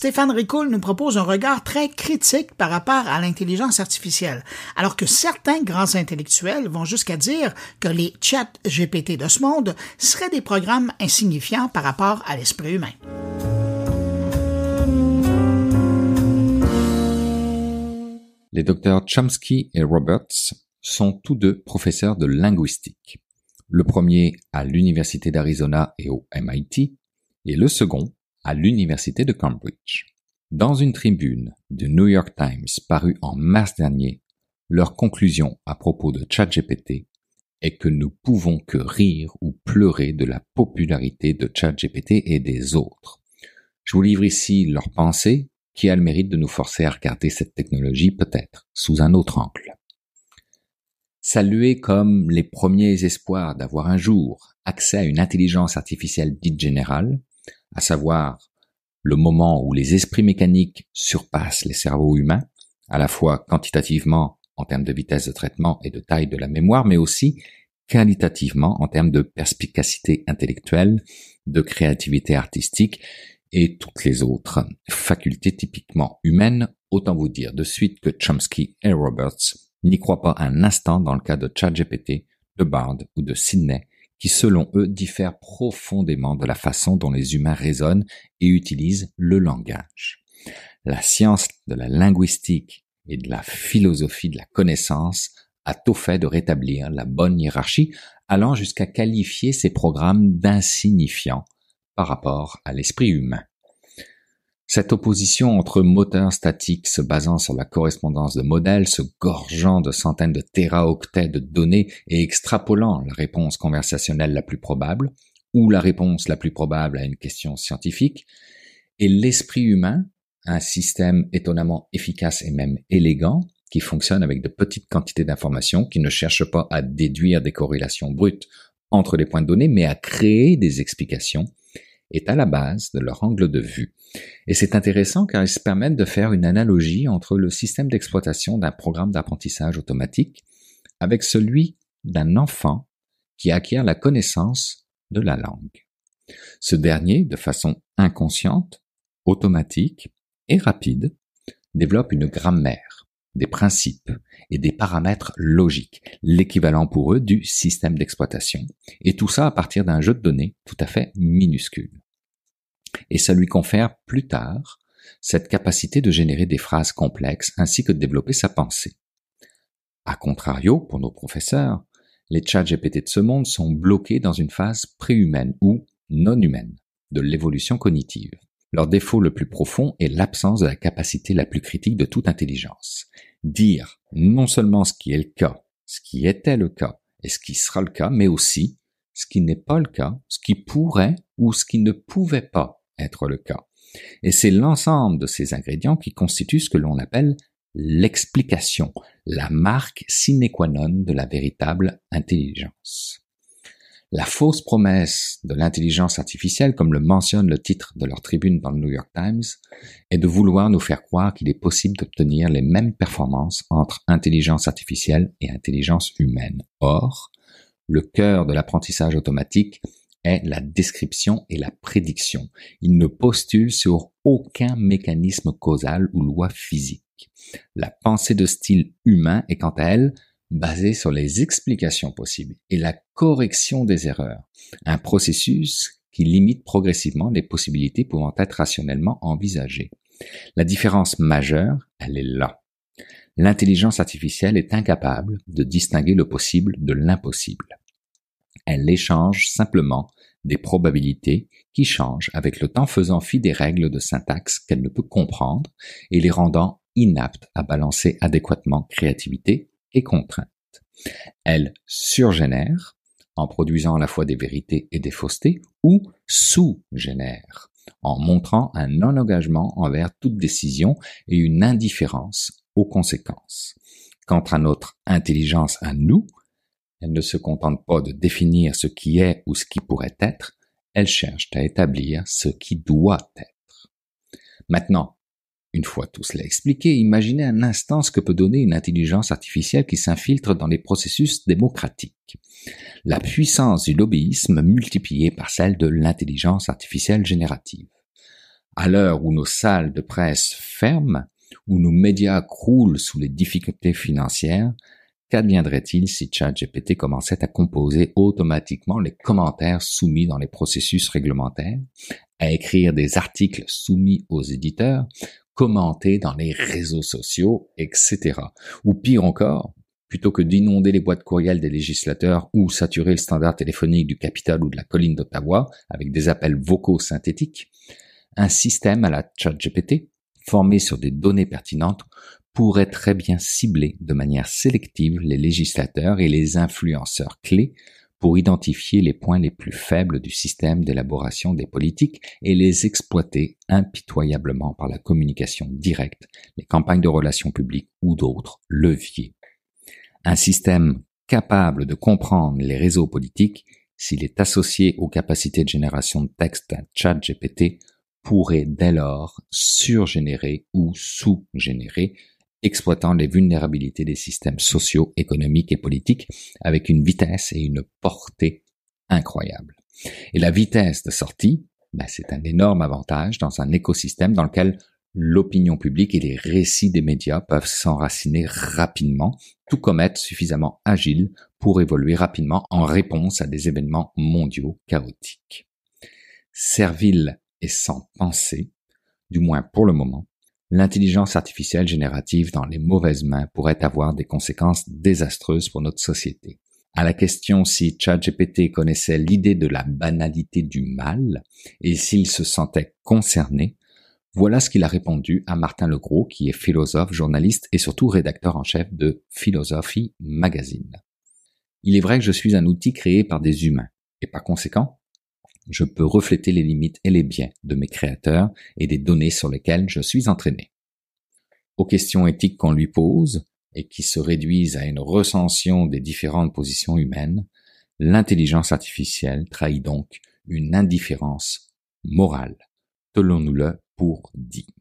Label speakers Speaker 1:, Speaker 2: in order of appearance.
Speaker 1: Stéphane Ricoul nous propose un regard très critique par rapport à l'intelligence artificielle, alors que certains grands intellectuels vont jusqu'à dire que les chats GPT de ce monde seraient des programmes insignifiants par rapport à l'esprit humain.
Speaker 2: Les docteurs Chomsky et Roberts sont tous deux professeurs de linguistique. Le premier à l'Université d'Arizona et au MIT, et le second à l'Université de Cambridge. Dans une tribune du New York Times parue en mars dernier, leur conclusion à propos de ChatGPT est que nous pouvons que rire ou pleurer de la popularité de ChatGPT et des autres. Je vous livre ici leur pensée qui a le mérite de nous forcer à regarder cette technologie peut-être sous un autre angle. Saluer comme les premiers espoirs d'avoir un jour accès à une intelligence artificielle dite générale, à savoir le moment où les esprits mécaniques surpassent les cerveaux humains, à la fois quantitativement en termes de vitesse de traitement et de taille de la mémoire, mais aussi qualitativement en termes de perspicacité intellectuelle, de créativité artistique et toutes les autres facultés typiquement humaines, autant vous dire de suite que Chomsky et Roberts n'y croient pas un instant dans le cas de ChatGPT, de Bard ou de Sidney, qui selon eux diffèrent profondément de la façon dont les humains raisonnent et utilisent le langage. La science de la linguistique et de la philosophie de la connaissance a tout fait de rétablir la bonne hiérarchie, allant jusqu'à qualifier ces programmes d'insignifiants par rapport à l'esprit humain. Cette opposition entre moteurs statiques se basant sur la correspondance de modèles, se gorgeant de centaines de téraoctets de données et extrapolant la réponse conversationnelle la plus probable, ou la réponse la plus probable à une question scientifique, et l'esprit humain, un système étonnamment efficace et même élégant, qui fonctionne avec de petites quantités d'informations, qui ne cherche pas à déduire des corrélations brutes entre les points de données, mais à créer des explications, est à la base de leur angle de vue. Et c'est intéressant car ils se permettent de faire une analogie entre le système d'exploitation d'un programme d'apprentissage automatique avec celui d'un enfant qui acquiert la connaissance de la langue. Ce dernier, de façon inconsciente, automatique et rapide, développe une grammaire, des principes et des paramètres logiques, l'équivalent pour eux du système d'exploitation, et tout ça à partir d'un jeu de données tout à fait minuscule et ça lui confère plus tard cette capacité de générer des phrases complexes ainsi que de développer sa pensée. A contrario, pour nos professeurs, les chats GPT de ce monde sont bloqués dans une phase préhumaine ou non humaine de l'évolution cognitive. Leur défaut le plus profond est l'absence de la capacité la plus critique de toute intelligence. Dire non seulement ce qui est le cas, ce qui était le cas et ce qui sera le cas, mais aussi ce qui n'est pas le cas, ce qui pourrait ou ce qui ne pouvait pas être le cas. Et c'est l'ensemble de ces ingrédients qui constituent ce que l'on appelle l'explication, la marque sine qua non de la véritable intelligence. La fausse promesse de l'intelligence artificielle, comme le mentionne le titre de leur tribune dans le New York Times, est de vouloir nous faire croire qu'il est possible d'obtenir les mêmes performances entre intelligence artificielle et intelligence humaine. Or, le cœur de l'apprentissage automatique est la description et la prédiction. Il ne postule sur aucun mécanisme causal ou loi physique. La pensée de style humain est quant à elle basée sur les explications possibles et la correction des erreurs, un processus qui limite progressivement les possibilités pouvant être rationnellement envisagées. La différence majeure, elle est là. L'intelligence artificielle est incapable de distinguer le possible de l'impossible. Elle échange simplement des probabilités qui changent avec le temps faisant fi des règles de syntaxe qu'elle ne peut comprendre et les rendant inaptes à balancer adéquatement créativité et contrainte. Elle surgénère en produisant à la fois des vérités et des faussetés ou sous-génère en montrant un non-engagement envers toute décision et une indifférence aux conséquences. Quant à notre intelligence à nous, elle ne se contente pas de définir ce qui est ou ce qui pourrait être, elle cherche à établir ce qui doit être. Maintenant, une fois tout cela expliqué, imaginez un instant ce que peut donner une intelligence artificielle qui s'infiltre dans les processus démocratiques. La puissance du lobbyisme multipliée par celle de l'intelligence artificielle générative. À l'heure où nos salles de presse ferment, où nos médias croulent sous les difficultés financières, qu'adviendrait-il si ChatGPT commençait à composer automatiquement les commentaires soumis dans les processus réglementaires, à écrire des articles soumis aux éditeurs, commenter dans les réseaux sociaux, etc. Ou pire encore, plutôt que d'inonder les boîtes courriels des législateurs ou saturer le standard téléphonique du Capitole ou de la colline d'Ottawa avec des appels vocaux synthétiques, un système à la ChatGPT, formé sur des données pertinentes, pourrait très bien cibler de manière sélective les législateurs et les influenceurs clés pour identifier les points les plus faibles du système d'élaboration des politiques et les exploiter impitoyablement par la communication directe, les campagnes de relations publiques ou d'autres leviers. Un système capable de comprendre les réseaux politiques, s'il est associé aux capacités de génération de texte d'un chat GPT, pourrait dès lors surgénérer ou sous-générer, exploitant les vulnérabilités des systèmes sociaux, économiques et politiques avec une vitesse et une portée incroyables. Et la vitesse de sortie, ben, c'est un énorme avantage dans un écosystème dans lequel l'opinion publique et les récits des médias peuvent s'enraciner rapidement, tout comme être suffisamment agile pour évoluer rapidement en réponse à des événements mondiaux chaotiques. Servile et sans pensée, du moins pour le moment, l'intelligence artificielle générative dans les mauvaises mains pourrait avoir des conséquences désastreuses pour notre société. À la question si ChatGPT connaissait l'idée de la banalité du mal et s'il se sentait concerné, voilà ce qu'il a répondu à Martin Legros, qui est philosophe, journaliste et surtout rédacteur en chef de Philosophie Magazine. Il est vrai que je suis un outil créé par des humains, et par conséquent, je peux refléter les limites et les biens de mes créateurs et des données sur lesquelles je suis entraîné. Aux questions éthiques qu'on lui pose, et qui se réduisent à une recension des différentes positions humaines, l'intelligence artificielle trahit donc une indifférence morale. Tenons-nous-le pour dit.